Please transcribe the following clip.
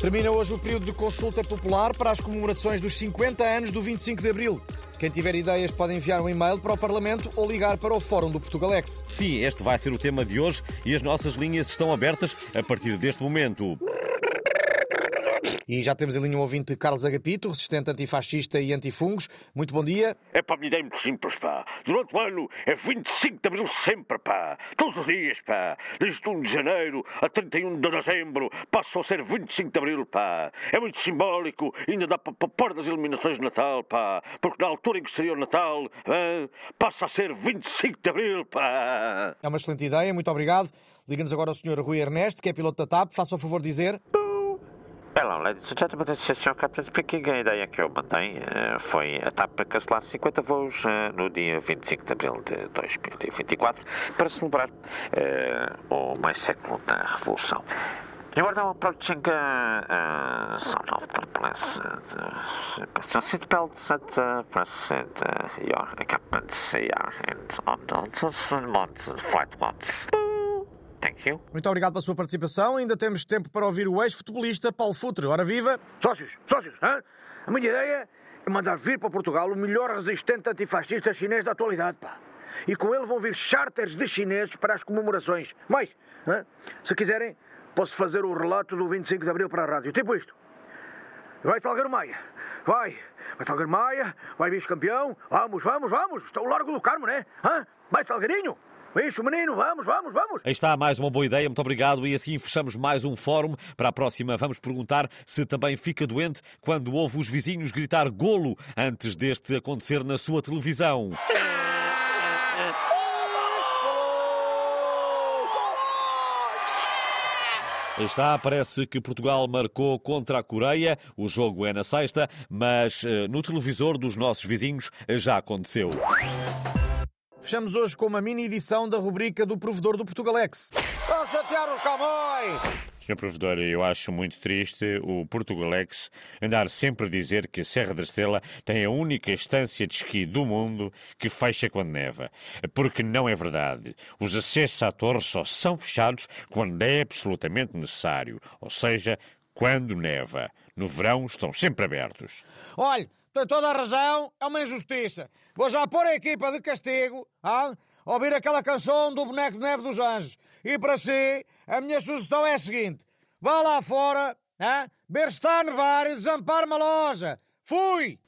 Termina hoje o período de consulta popular para as comemorações dos 50 anos do 25 de Abril. Quem tiver ideias pode enviar um e-mail para o Parlamento ou ligar para o Fórum do Portugalex. Sim, este vai ser o tema de hoje e as nossas linhas estão abertas a partir deste momento. E já temos ali um ouvinte Carlos Agapito, resistente antifascista e antifungos. Muito bom dia. É para minha ideia muito simples, pá. Durante o ano é 25 de abril sempre, pá. Todos os dias, pá. Desde 1 de janeiro a 31 de dezembro passou a ser 25 de abril, pá. É muito simbólico, ainda dá para pôr das eliminações de Natal, pá. Porque na altura em que seria o Natal, passa a ser 25 de abril, pá. É uma excelente ideia, muito obrigado. Liga-nos agora ao Sr. Rui Ernesto, que é piloto da TAP. Faça o favor de dizer. Hello, ladies and gentlemen, this is your captain speaking. A ideia que eu mantenho uh, foi a TAP cancelar 50 voos uh, no dia 25 de abril de 2024 para celebrar uh, o mais século da Revolução. Now approaching uh, uh, zone of turbulence. Uh, press your seatbelts and uh, press uh, your captain's ear and on the flight ones. Thank you. Muito obrigado pela sua participação. Ainda temos tempo para ouvir o ex-futebolista Paulo Futre. Ora viva! Sócios, sócios, hein? a minha ideia é mandar vir para Portugal o melhor resistente antifascista chinês da atualidade, pá. E com ele vão vir charters de chineses para as comemorações. Mas, hein? se quiserem, posso fazer o relato do 25 de Abril para a rádio. Tipo isto. Vai Salgueiro Maia. Vai. Vai Salgueiro Maia. Vai vice-campeão. Vamos, vamos, vamos. Está o Largo do Carmo, né? Hã? Vai Salgueirinho. Isso, menino, vamos, vamos, vamos. Aí está mais uma boa ideia, muito obrigado. E assim fechamos mais um fórum. Para a próxima, vamos perguntar se também fica doente quando ouve os vizinhos gritar golo antes deste acontecer na sua televisão. Está, parece que Portugal marcou contra a Coreia. O jogo é na sexta, mas uh, no televisor dos nossos vizinhos já aconteceu. Fechamos hoje com uma mini edição da rubrica do provedor do Portugalex. Vamos chatear os cowboys! Sr. Provedor, eu acho muito triste o Portugalex andar sempre a dizer que a Serra da Estrela tem a única estância de esqui do mundo que fecha quando neva. Porque não é verdade. Os acessos à torre só são fechados quando é absolutamente necessário, ou seja, quando neva. No verão estão sempre abertos. Olhe, tem toda a razão, é uma injustiça. Vou já pôr a equipa de castigo a ouvir aquela canção do Boneco de Neve dos Anjos. E para si, a minha sugestão é a seguinte: vá lá fora, ver se está a nevar e desampar uma loja. Fui!